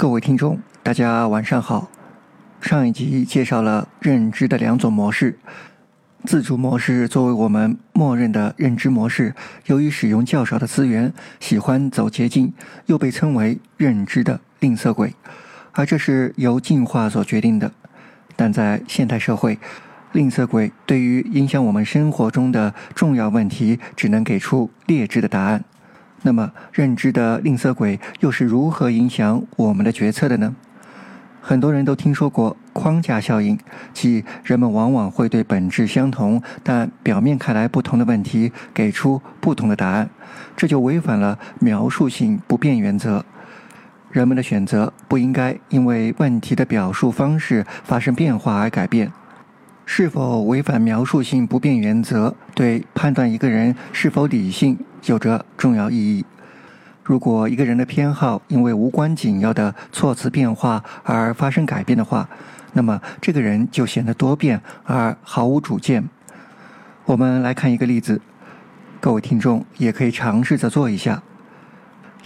各位听众，大家晚上好。上一集介绍了认知的两种模式，自主模式作为我们默认的认知模式，由于使用较少的资源，喜欢走捷径，又被称为认知的吝啬鬼，而这是由进化所决定的。但在现代社会，吝啬鬼对于影响我们生活中的重要问题，只能给出劣质的答案。那么，认知的吝啬鬼又是如何影响我们的决策的呢？很多人都听说过框架效应，即人们往往会对本质相同但表面看来不同的问题给出不同的答案，这就违反了描述性不变原则。人们的选择不应该因为问题的表述方式发生变化而改变。是否违反描述性不变原则，对判断一个人是否理性有着重要意义。如果一个人的偏好因为无关紧要的措辞变化而发生改变的话，那么这个人就显得多变而毫无主见。我们来看一个例子，各位听众也可以尝试着做一下。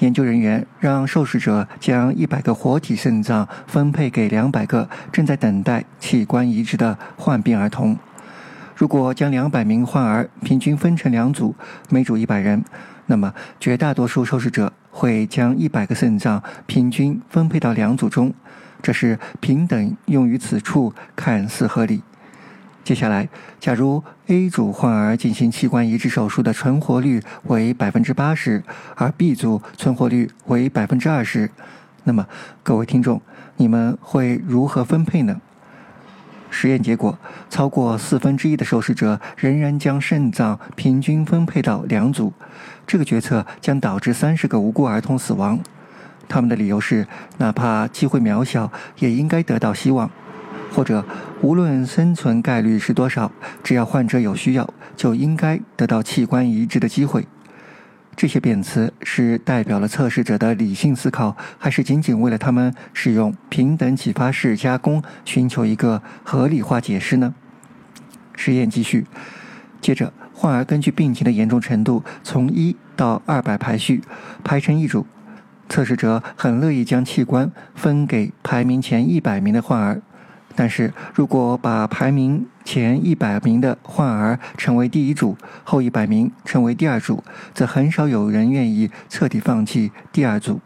研究人员让受试者将一百个活体肾脏分配给两百个正在等待器官移植的患病儿童。如果将两百名患儿平均分成两组，每组一百人，那么绝大多数受试者会将一百个肾脏平均分配到两组中。这是平等用于此处，看似合理。接下来，假如 A 组患儿进行器官移植手术的存活率为百分之八十，而 B 组存活率为百分之二十，那么各位听众，你们会如何分配呢？实验结果，超过四分之一的受试者仍然将肾脏平均分配到两组。这个决策将导致三十个无辜儿童死亡。他们的理由是，哪怕机会渺小，也应该得到希望。或者，无论生存概率是多少，只要患者有需要，就应该得到器官移植的机会。这些贬词是代表了测试者的理性思考，还是仅仅为了他们使用平等启发式加工寻求一个合理化解释呢？实验继续，接着患儿根据病情的严重程度从一到二百排序，排成一组。测试者很乐意将器官分给排名前一百名的患儿。但是如果把排名前一百名的患儿称为第一组，后一百名称为第二组，则很少有人愿意彻底放弃第二组。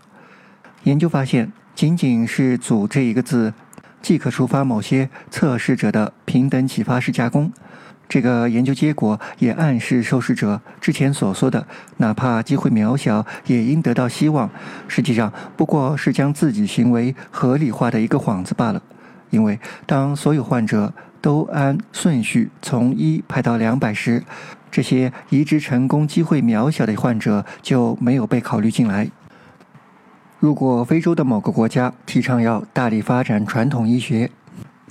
研究发现，仅仅是“组”这一个字，即可触发某些测试者的平等启发式加工。这个研究结果也暗示受试者之前所说的“哪怕机会渺小，也应得到希望”，实际上不过是将自己行为合理化的一个幌子罢了。因为当所有患者都按顺序从一排到两百时，这些移植成功机会渺小的患者就没有被考虑进来。如果非洲的某个国家提倡要大力发展传统医学，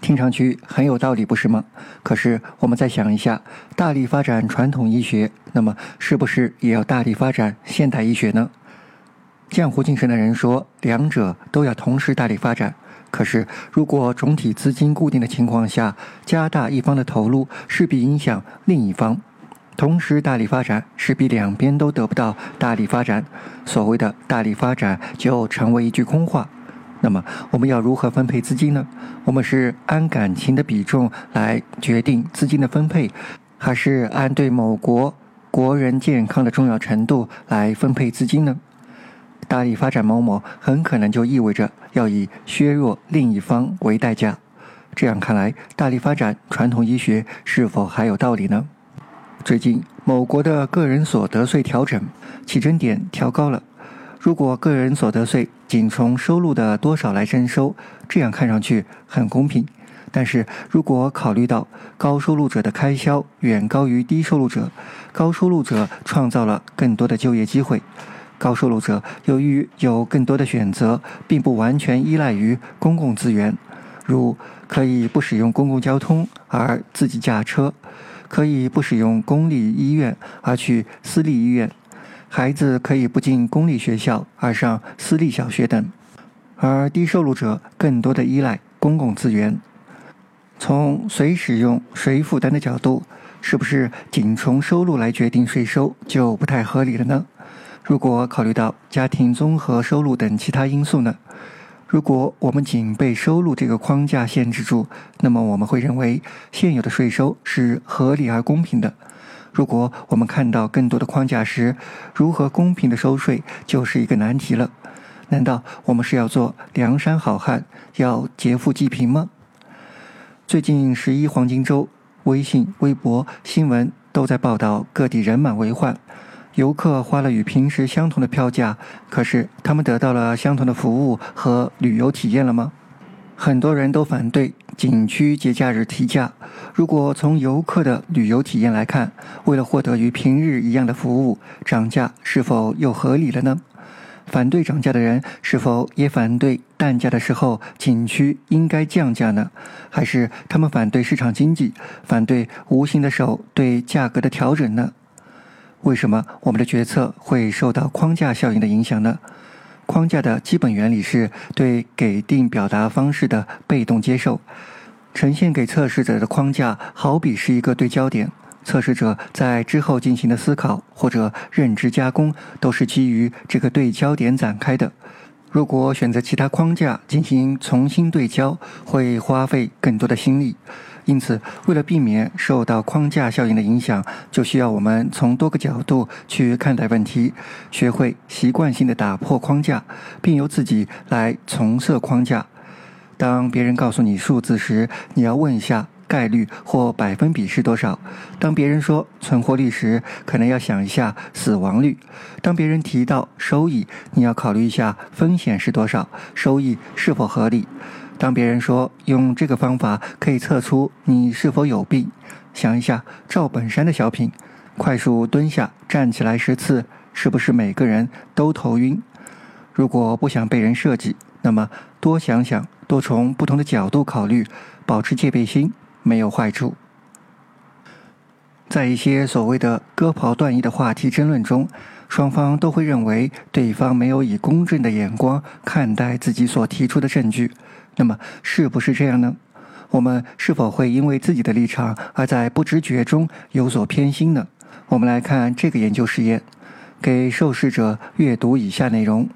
听上去很有道理，不是吗？可是我们再想一下，大力发展传统医学，那么是不是也要大力发展现代医学呢？江湖精神的人说，两者都要同时大力发展。可是，如果总体资金固定的情况下，加大一方的投入，势必影响另一方。同时大力发展，势必两边都得不到大力发展。所谓的大力发展，就成为一句空话。那么，我们要如何分配资金呢？我们是按感情的比重来决定资金的分配，还是按对某国国人健康的重要程度来分配资金呢？大力发展某某，很可能就意味着要以削弱另一方为代价。这样看来，大力发展传统医学是否还有道理呢？最近，某国的个人所得税调整，起征点调高了。如果个人所得税仅从收入的多少来征收，这样看上去很公平。但是如果考虑到高收入者的开销远高于低收入者，高收入者创造了更多的就业机会。高收入者由于有更多的选择，并不完全依赖于公共资源，如可以不使用公共交通而自己驾车，可以不使用公立医院而去私立医院，孩子可以不进公立学校而上私立小学等，而低收入者更多的依赖公共资源。从谁使用谁负担的角度，是不是仅从收入来决定税收就不太合理了呢？如果考虑到家庭综合收入等其他因素呢？如果我们仅被收入这个框架限制住，那么我们会认为现有的税收是合理而公平的。如果我们看到更多的框架时，如何公平的收税就是一个难题了。难道我们是要做梁山好汉，要劫富济贫吗？最近十一黄金周，微信、微博、新闻都在报道各地人满为患。游客花了与平时相同的票价，可是他们得到了相同的服务和旅游体验了吗？很多人都反对景区节假日提价。如果从游客的旅游体验来看，为了获得与平日一样的服务，涨价是否又合理了呢？反对涨价的人是否也反对淡价的时候景区应该降价呢？还是他们反对市场经济，反对无形的手对价格的调整呢？为什么我们的决策会受到框架效应的影响呢？框架的基本原理是对给定表达方式的被动接受。呈现给测试者的框架好比是一个对焦点，测试者在之后进行的思考或者认知加工都是基于这个对焦点展开的。如果选择其他框架进行重新对焦，会花费更多的心力。因此，为了避免受到框架效应的影响，就需要我们从多个角度去看待问题，学会习惯性的打破框架，并由自己来重设框架。当别人告诉你数字时，你要问一下概率或百分比是多少；当别人说存活率时，可能要想一下死亡率；当别人提到收益，你要考虑一下风险是多少，收益是否合理。当别人说用这个方法可以测出你是否有病，想一下赵本山的小品：快速蹲下站起来十次，是不是每个人都头晕？如果不想被人设计，那么多想想，多从不同的角度考虑，保持戒备心没有坏处。在一些所谓的割袍断义的话题争论中，双方都会认为对方没有以公正的眼光看待自己所提出的证据。那么是不是这样呢？我们是否会因为自己的立场而在不知觉中有所偏心呢？我们来看这个研究实验，给受试者阅读以下内容。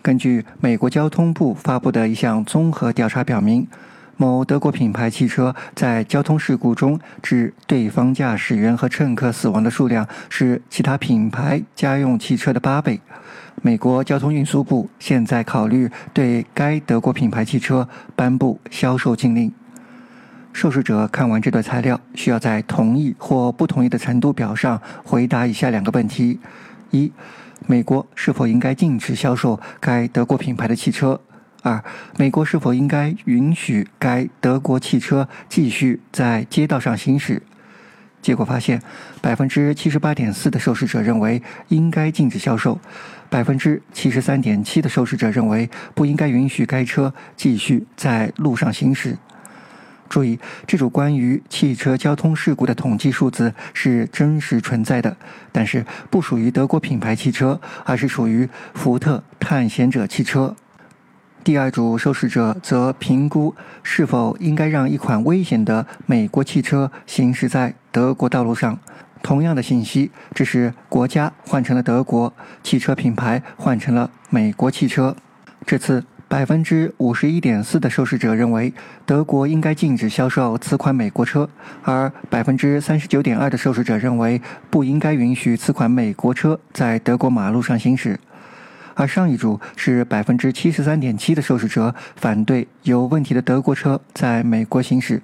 根据美国交通部发布的一项综合调查表明，某德国品牌汽车在交通事故中致对方驾驶员和乘客死亡的数量是其他品牌家用汽车的八倍。美国交通运输部现在考虑对该德国品牌汽车颁布销售禁令。受试者看完这段材料，需要在同意或不同意的程度表上回答以下两个问题：一、美国是否应该禁止销售该德国品牌的汽车？二、美国是否应该允许该德国汽车继续在街道上行驶？结果发现，百分之七十八点四的受试者认为应该禁止销售，百分之七十三点七的受试者认为不应该允许该车继续在路上行驶。注意，这种关于汽车交通事故的统计数字是真实存在的，但是不属于德国品牌汽车，而是属于福特探险者汽车。第二组受试者则评估是否应该让一款危险的美国汽车行驶在德国道路上。同样的信息，只是国家换成了德国，汽车品牌换成了美国汽车。这次，百分之五十一点四的受试者认为德国应该禁止销售此款美国车，而百分之三十九点二的受试者认为不应该允许此款美国车在德国马路上行驶。而上一组是百分之七十三点七的受试者反对有问题的德国车在美国行驶。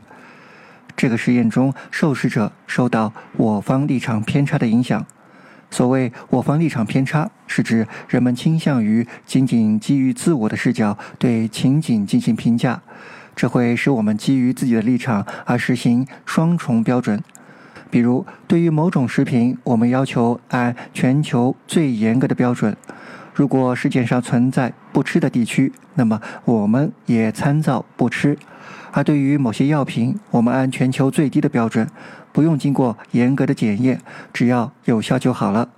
这个实验中，受试者受到我方立场偏差的影响。所谓我方立场偏差，是指人们倾向于仅仅基于自我的视角对情景进行评价，这会使我们基于自己的立场而实行双重标准。比如，对于某种食品，我们要求按全球最严格的标准。如果世界上存在不吃的地区，那么我们也参照不吃；而对于某些药品，我们按全球最低的标准，不用经过严格的检验，只要有效就好了。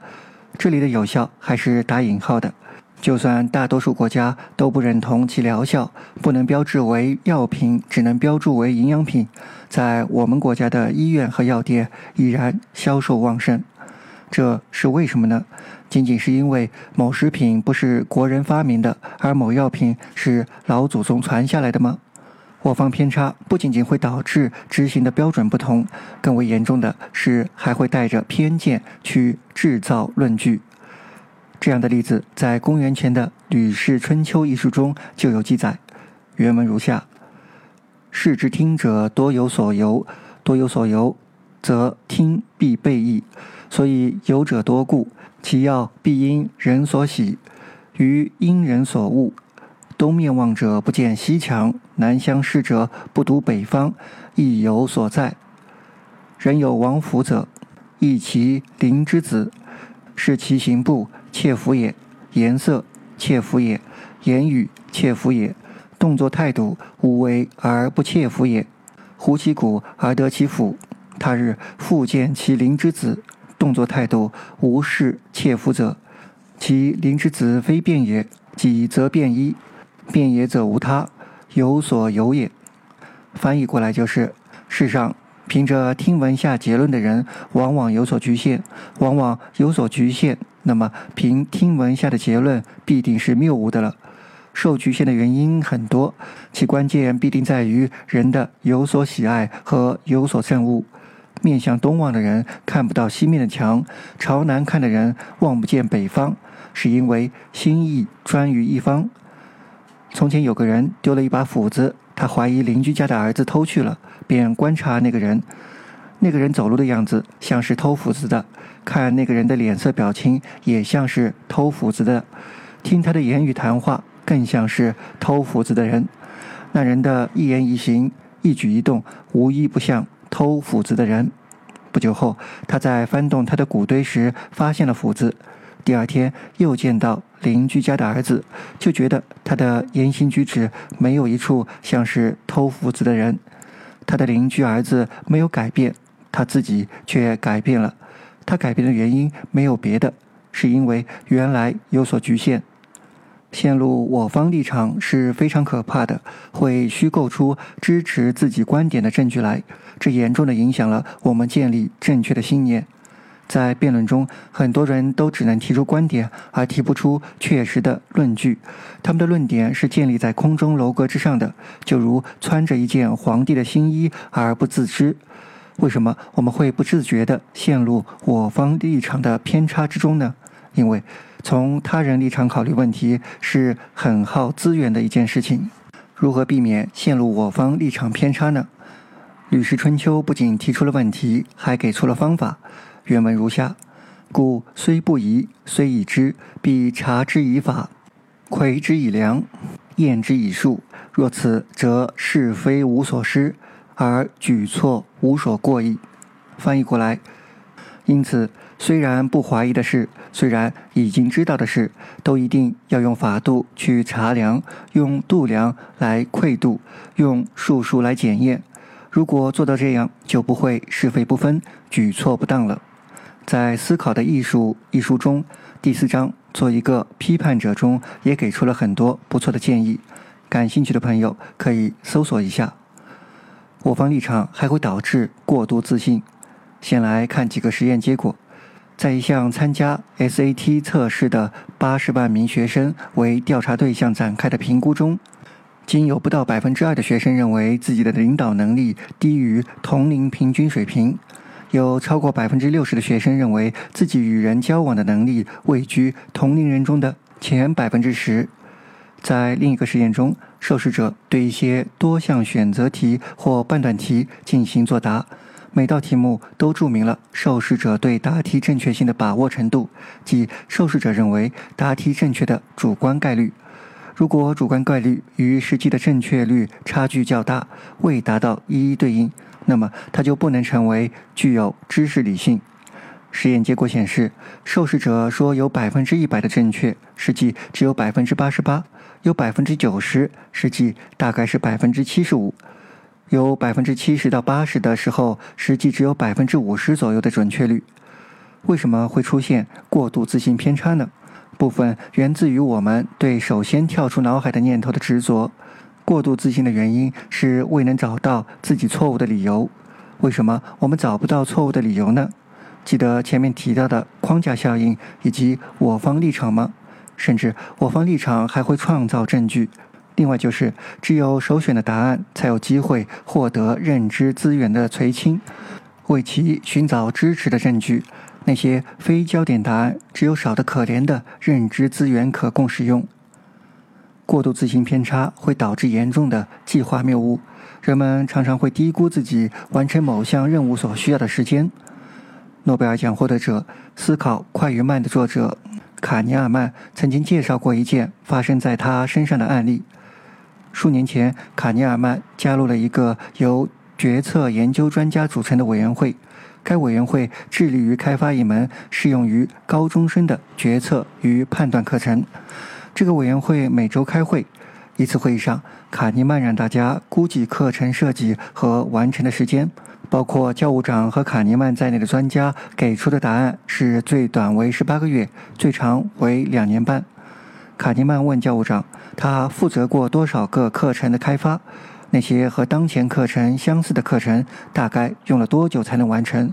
这里的有效还是打引号的，就算大多数国家都不认同其疗效，不能标志为药品，只能标注为营养品，在我们国家的医院和药店依然销售旺盛。这是为什么呢？仅仅是因为某食品不是国人发明的，而某药品是老祖宗传下来的吗？我方偏差不仅仅会导致执行的标准不同，更为严重的是还会带着偏见去制造论据。这样的例子在公元前的《吕氏春秋》一书中就有记载，原文如下：“视之听者多有所由，多有所由，则听必备矣。所以有者多故，其要必因人所喜，于因人所恶。东面望者不见西墙，南相视者不睹北方，亦有所在。人有王府者，亦其邻之子，是其行步。”切服也，颜色切服也，言语切服也，动作态度无为而不切服也。胡其骨而得其腹，他日复见其邻之子，动作态度无事切服者，其邻之子非变也，己则变一，变也者无他，有所有也。翻译过来就是：世上凭着听闻下结论的人，往往有所局限，往往有所局限。那么，凭听闻下的结论必定是谬误的了。受局限的原因很多，其关键必定在于人的有所喜爱和有所憎恶。面向东望的人看不到西面的墙，朝南看的人望不见北方，是因为心意专于一方。从前有个人丢了一把斧子，他怀疑邻居家的儿子偷去了，便观察那个人。那个人走路的样子像是偷斧子的。看那个人的脸色表情，也像是偷斧子的；听他的言语谈话，更像是偷斧子的人。那人的一言一行、一举一动，无一不像偷斧子的人。不久后，他在翻动他的谷堆时发现了斧子。第二天又见到邻居家的儿子，就觉得他的言行举止没有一处像是偷斧子的人。他的邻居儿子没有改变，他自己却改变了。他改变的原因没有别的，是因为原来有所局限。陷入我方立场是非常可怕的，会虚构出支持自己观点的证据来，这严重的影响了我们建立正确的信念。在辩论中，很多人都只能提出观点，而提不出确实的论据。他们的论点是建立在空中楼阁之上的，就如穿着一件皇帝的新衣而不自知。为什么我们会不自觉地陷入我方立场的偏差之中呢？因为从他人立场考虑问题是很耗资源的一件事情。如何避免陷入我方立场偏差呢？《吕氏春秋》不仅提出了问题，还给出了方法。原文如下：故虽不疑，虽已知，必察之以法，窥之以量，验之以数。若此，则是非无所失。而举措无所过矣。翻译过来，因此，虽然不怀疑的事，虽然已经知道的事，都一定要用法度去查量，用度量来窥度，用数数来检验。如果做到这样，就不会是非不分，举措不当了。在《思考的艺术》一书中，第四章“做一个批判者”中，也给出了很多不错的建议。感兴趣的朋友可以搜索一下。我方立场还会导致过度自信。先来看几个实验结果，在一项参加 SAT 测试的八十万名学生为调查对象展开的评估中，仅有不到百分之二的学生认为自己的领导能力低于同龄平均水平，有超过百分之六十的学生认为自己与人交往的能力位居同龄人中的前百分之十。在另一个实验中。受试者对一些多项选择题或判断题进行作答，每道题目都注明了受试者对答题正确性的把握程度，即受试者认为答题正确的主观概率。如果主观概率与实际的正确率差距较大，未达到一一对应，那么它就不能成为具有知识理性。实验结果显示，受试者说有百分之一百的正确，实际只有百分之八十八。有百分之九十，实际大概是百分之七十五；有百分之七十到八十的时候，实际只有百分之五十左右的准确率。为什么会出现过度自信偏差呢？部分源自于我们对首先跳出脑海的念头的执着。过度自信的原因是未能找到自己错误的理由。为什么我们找不到错误的理由呢？记得前面提到的框架效应以及我方立场吗？甚至我方立场还会创造证据。另外就是，只有首选的答案才有机会获得认知资源的垂青，为其寻找支持的证据。那些非焦点答案，只有少得可怜的认知资源可供使用。过度自信偏差会导致严重的计划谬误，人们常常会低估自己完成某项任务所需要的时间。诺贝尔奖获得者《思考快与慢》的作者卡尼尔曼曾经介绍过一件发生在他身上的案例。数年前，卡尼尔曼加入了一个由决策研究专家组成的委员会，该委员会致力于开发一门适用于高中生的决策与判断课程。这个委员会每周开会，一次会议上，卡尼曼让大家估计课程设计和完成的时间。包括教务长和卡尼曼在内的专家给出的答案是最短为十八个月，最长为两年半。卡尼曼问教务长：“他负责过多少个课程的开发？那些和当前课程相似的课程，大概用了多久才能完成？”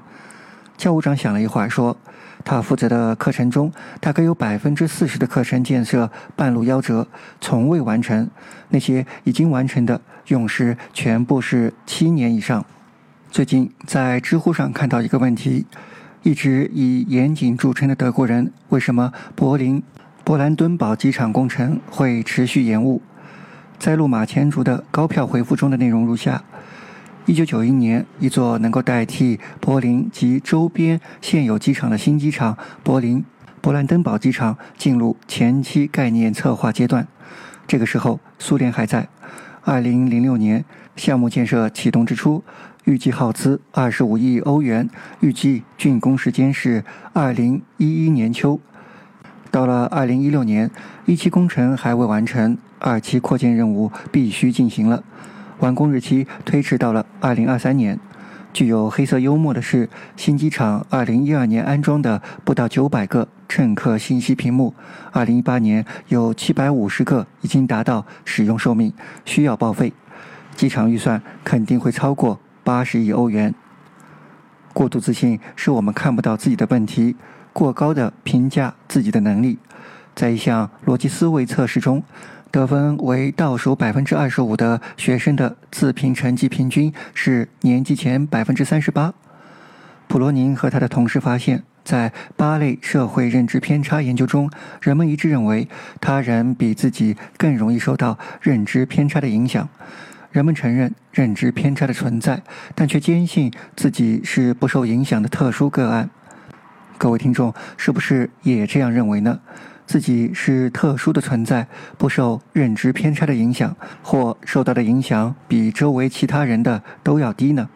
教务长想了一会儿，说：“他负责的课程中，大概有百分之四十的课程建设半路夭折，从未完成；那些已经完成的，用时全部是七年以上。”最近在知乎上看到一个问题：一直以严谨著称的德国人，为什么柏林勃兰登堡机场工程会持续延误？在路马前竹的高票回复中的内容如下：一九九一年，一座能够代替柏林及周边现有机场的新机场——柏林勃兰登堡机场进入前期概念策划阶段。这个时候，苏联还在。二零零六年，项目建设启动之初。预计耗资二十五亿欧元，预计竣工时间是二零一一年秋。到了二零一六年，一期工程还未完成，二期扩建任务必须进行了，完工日期推迟到了二零二三年。具有黑色幽默的是，新机场二零一二年安装的不到九百个乘客信息屏幕，二零一八年有七百五十个已经达到使用寿命，需要报废。机场预算肯定会超过。八十亿欧元。过度自信是我们看不到自己的问题，过高的评价自己的能力。在一项逻辑思维测试中，得分为倒数百分之二十五的学生的自评成绩平均是年级前百分之三十八。普罗宁和他的同事发现，在八类社会认知偏差研究中，人们一致认为他人比自己更容易受到认知偏差的影响。人们承认认知偏差的存在，但却坚信自己是不受影响的特殊个案。各位听众，是不是也这样认为呢？自己是特殊的存在，不受认知偏差的影响，或受到的影响比周围其他人的都要低呢？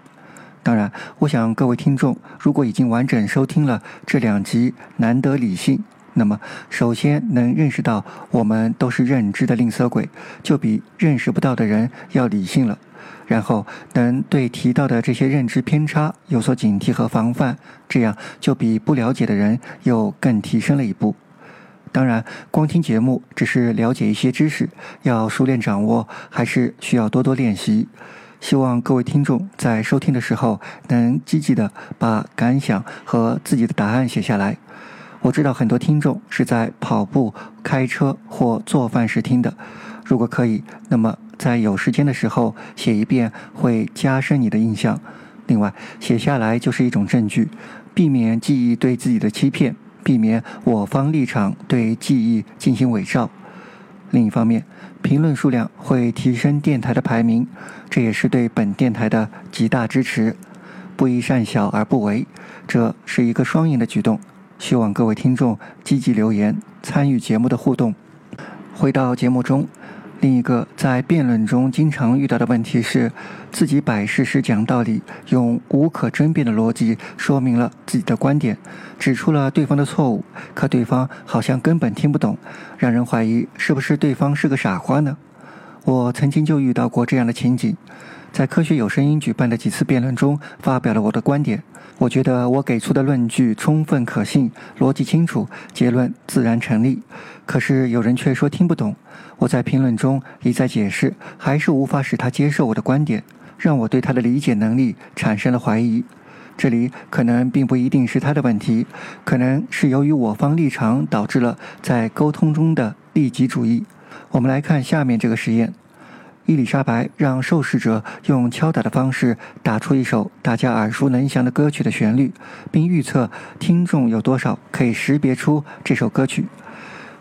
当然，我想各位听众如果已经完整收听了这两集《难得理性》。那么，首先能认识到我们都是认知的吝啬鬼，就比认识不到的人要理性了。然后，能对提到的这些认知偏差有所警惕和防范，这样就比不了解的人又更提升了一步。当然，光听节目只是了解一些知识，要熟练掌握，还是需要多多练习。希望各位听众在收听的时候，能积极的把感想和自己的答案写下来。我知道很多听众是在跑步、开车或做饭时听的。如果可以，那么在有时间的时候写一遍，会加深你的印象。另外，写下来就是一种证据，避免记忆对自己的欺骗，避免我方立场对记忆进行伪造。另一方面，评论数量会提升电台的排名，这也是对本电台的极大支持。不宜善小而不为，这是一个双赢的举动。希望各位听众积极留言，参与节目的互动。回到节目中，另一个在辩论中经常遇到的问题是，自己摆事实、讲道理，用无可争辩的逻辑说明了自己的观点，指出了对方的错误，可对方好像根本听不懂，让人怀疑是不是对方是个傻瓜呢？我曾经就遇到过这样的情景。在科学有声音举办的几次辩论中，发表了我的观点。我觉得我给出的论据充分可信，逻辑清楚，结论自然成立。可是有人却说听不懂。我在评论中一再解释，还是无法使他接受我的观点，让我对他的理解能力产生了怀疑。这里可能并不一定是他的问题，可能是由于我方立场导致了在沟通中的利己主义。我们来看下面这个实验：伊丽莎白让受试者用敲打的方式打出一首大家耳熟能详的歌曲的旋律，并预测听众有多少可以识别出这首歌曲。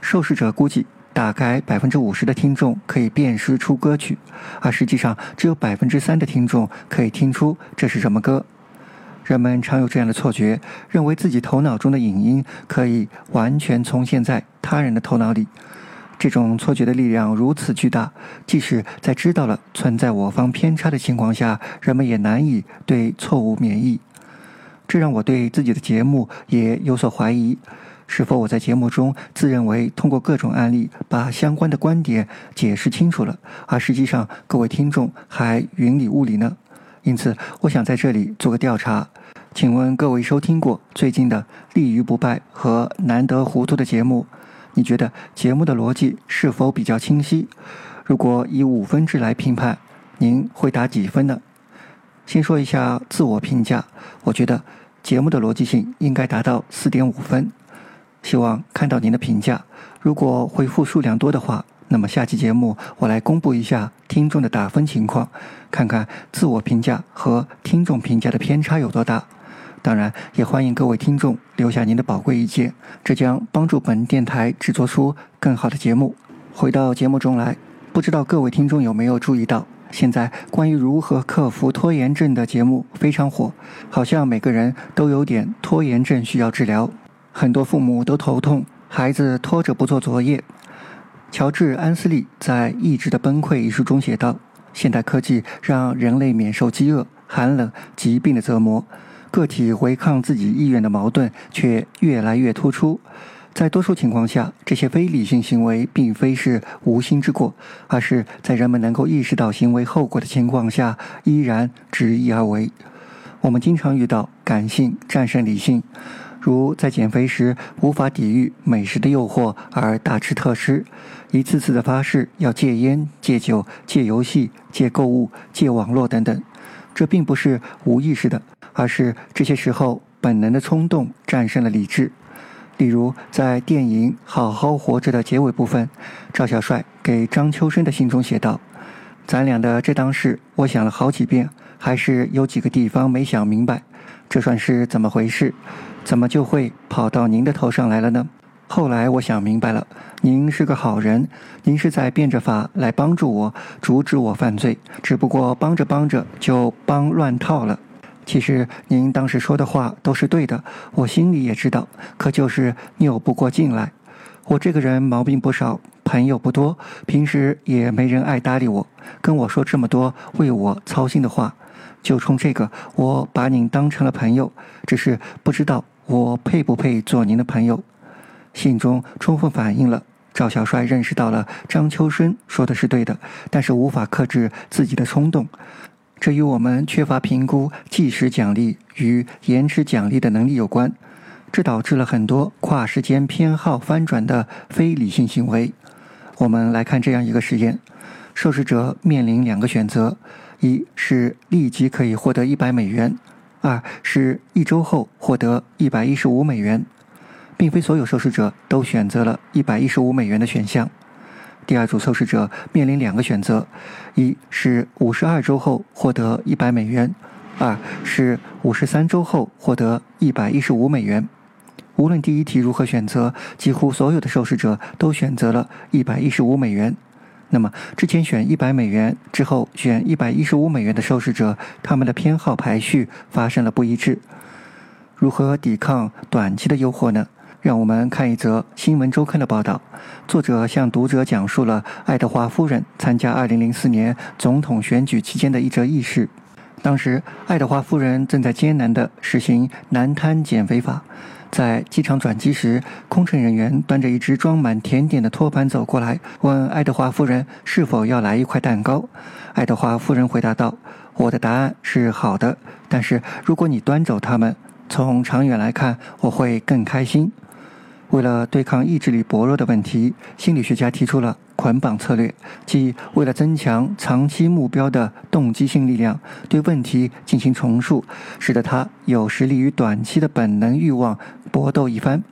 受试者估计。大概百分之五十的听众可以辨识出歌曲，而实际上只有百分之三的听众可以听出这是什么歌。人们常有这样的错觉，认为自己头脑中的影音可以完全重现在他人的头脑里。这种错觉的力量如此巨大，即使在知道了存在我方偏差的情况下，人们也难以对错误免疫。这让我对自己的节目也有所怀疑。是否我在节目中自认为通过各种案例把相关的观点解释清楚了，而实际上各位听众还云里雾里呢？因此，我想在这里做个调查，请问各位收听过最近的《立于不败》和《难得糊涂》的节目，你觉得节目的逻辑是否比较清晰？如果以五分制来评判，您会打几分呢？先说一下自我评价，我觉得节目的逻辑性应该达到四点五分。希望看到您的评价。如果回复数量多的话，那么下期节目我来公布一下听众的打分情况，看看自我评价和听众评价的偏差有多大。当然，也欢迎各位听众留下您的宝贵意见，这将帮助本电台制作出更好的节目。回到节目中来，不知道各位听众有没有注意到，现在关于如何克服拖延症的节目非常火，好像每个人都有点拖延症需要治疗。很多父母都头痛，孩子拖着不做作业。乔治·安斯利在《意志的崩溃》一书中写道：“现代科技让人类免受饥饿、寒冷、疾病的折磨，个体违抗自己意愿的矛盾却越来越突出。在多数情况下，这些非理性行为并非是无心之过，而是在人们能够意识到行为后果的情况下依然执意而为。我们经常遇到感性战胜理性。”如在减肥时无法抵御美食的诱惑而大吃特吃，一次次的发誓要戒烟、戒酒、戒游戏、戒购物、戒网络等等，这并不是无意识的，而是这些时候本能的冲动战胜了理智。例如，在电影《好好活着》的结尾部分，赵小帅给张秋生的信中写道：“咱俩的这档事，我想了好几遍，还是有几个地方没想明白，这算是怎么回事？”怎么就会跑到您的头上来了呢？后来我想明白了，您是个好人，您是在变着法来帮助我，阻止我犯罪。只不过帮着帮着就帮乱套了。其实您当时说的话都是对的，我心里也知道，可就是拗不过劲来。我这个人毛病不少，朋友不多，平时也没人爱搭理我，跟我说这么多为我操心的话。就冲这个，我把您当成了朋友，只是不知道。我配不配做您的朋友？信中充分反映了赵小帅认识到了张秋生说的是对的，但是无法克制自己的冲动。这与我们缺乏评估即时奖励与延迟奖励的能力有关，这导致了很多跨时间偏好翻转的非理性行为。我们来看这样一个实验：受试者面临两个选择，一是立即可以获得一百美元。二是一周后获得一百一十五美元，并非所有受试者都选择了一百一十五美元的选项。第二组受试者面临两个选择：一是五十二周后获得一百美元；二是五十三周后获得一百一十五美元。无论第一题如何选择，几乎所有的受试者都选择了一百一十五美元。那么，之前选一百美元，之后选一百一十五美元的受试者，他们的偏好排序发生了不一致。如何抵抗短期的诱惑呢？让我们看一则《新闻周刊》的报道。作者向读者讲述了爱德华夫人参加二零零四年总统选举期间的一则轶事。当时，爱德华夫人正在艰难地实行南滩减肥法。在机场转机时，空乘人员端着一只装满甜点的托盘走过来，问爱德华夫人是否要来一块蛋糕。爱德华夫人回答道：“我的答案是好的，但是如果你端走它们，从长远来看，我会更开心。”为了对抗意志力薄弱的问题，心理学家提出了捆绑策略，即为了增强长期目标的动机性力量，对问题进行重塑，使得他有实力与短期的本能欲望搏斗一番。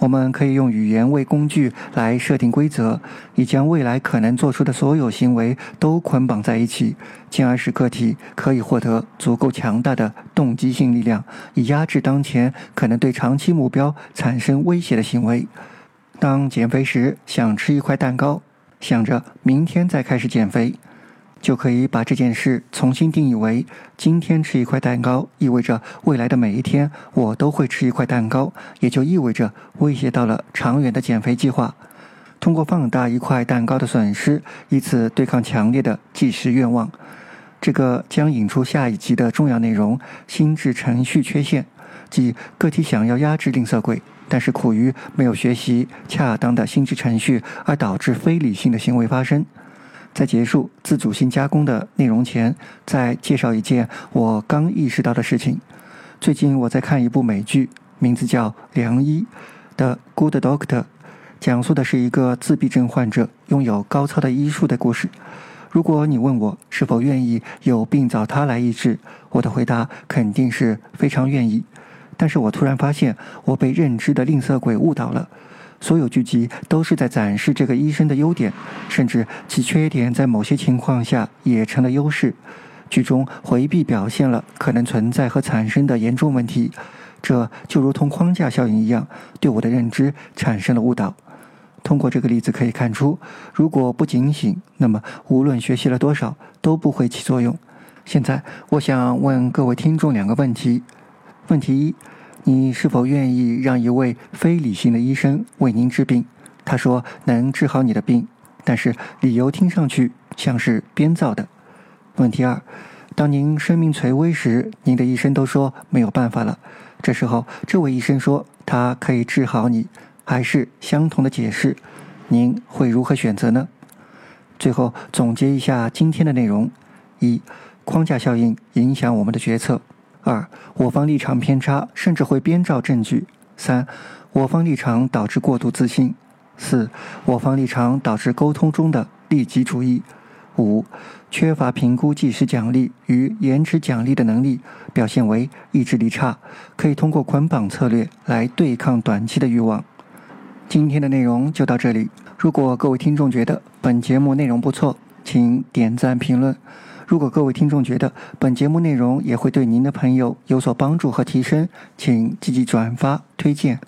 我们可以用语言为工具来设定规则，以将未来可能做出的所有行为都捆绑在一起，进而使个体可以获得足够强大的动机性力量，以压制当前可能对长期目标产生威胁的行为。当减肥时想吃一块蛋糕，想着明天再开始减肥。就可以把这件事重新定义为：今天吃一块蛋糕，意味着未来的每一天我都会吃一块蛋糕，也就意味着威胁到了长远的减肥计划。通过放大一块蛋糕的损失，以此对抗强烈的计时愿望。这个将引出下一集的重要内容：心智程序缺陷，即个体想要压制吝啬鬼，但是苦于没有学习恰当的心智程序，而导致非理性的行为发生。在结束自主性加工的内容前，再介绍一件我刚意识到的事情。最近我在看一部美剧，名字叫《良医》的《Good Doctor》，讲述的是一个自闭症患者拥有高超的医术的故事。如果你问我是否愿意有病找他来医治，我的回答肯定是非常愿意。但是我突然发现，我被认知的吝啬鬼误导了。所有剧集都是在展示这个医生的优点，甚至其缺点在某些情况下也成了优势。剧中回避表现了可能存在和产生的严重问题，这就如同框架效应一样，对我的认知产生了误导。通过这个例子可以看出，如果不警醒，那么无论学习了多少都不会起作用。现在，我想问各位听众两个问题：问题一。你是否愿意让一位非理性的医生为您治病？他说能治好你的病，但是理由听上去像是编造的。问题二：当您生命垂危时，您的医生都说没有办法了。这时候，这位医生说他可以治好你，还是相同的解释，您会如何选择呢？最后总结一下今天的内容：一、框架效应影响我们的决策。二，我方立场偏差，甚至会编造证据。三，我方立场导致过度自信。四，我方立场导致沟通中的利己主义。五，缺乏评估即时奖励与延迟奖励的能力，表现为意志力差，可以通过捆绑策略来对抗短期的欲望。今天的内容就到这里。如果各位听众觉得本节目内容不错，请点赞评论。如果各位听众觉得本节目内容也会对您的朋友有所帮助和提升，请积极转发推荐。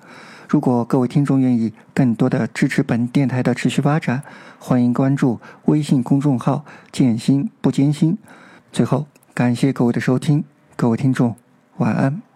如果各位听众愿意更多的支持本电台的持续发展，欢迎关注微信公众号“建心不艰辛”。最后，感谢各位的收听，各位听众晚安。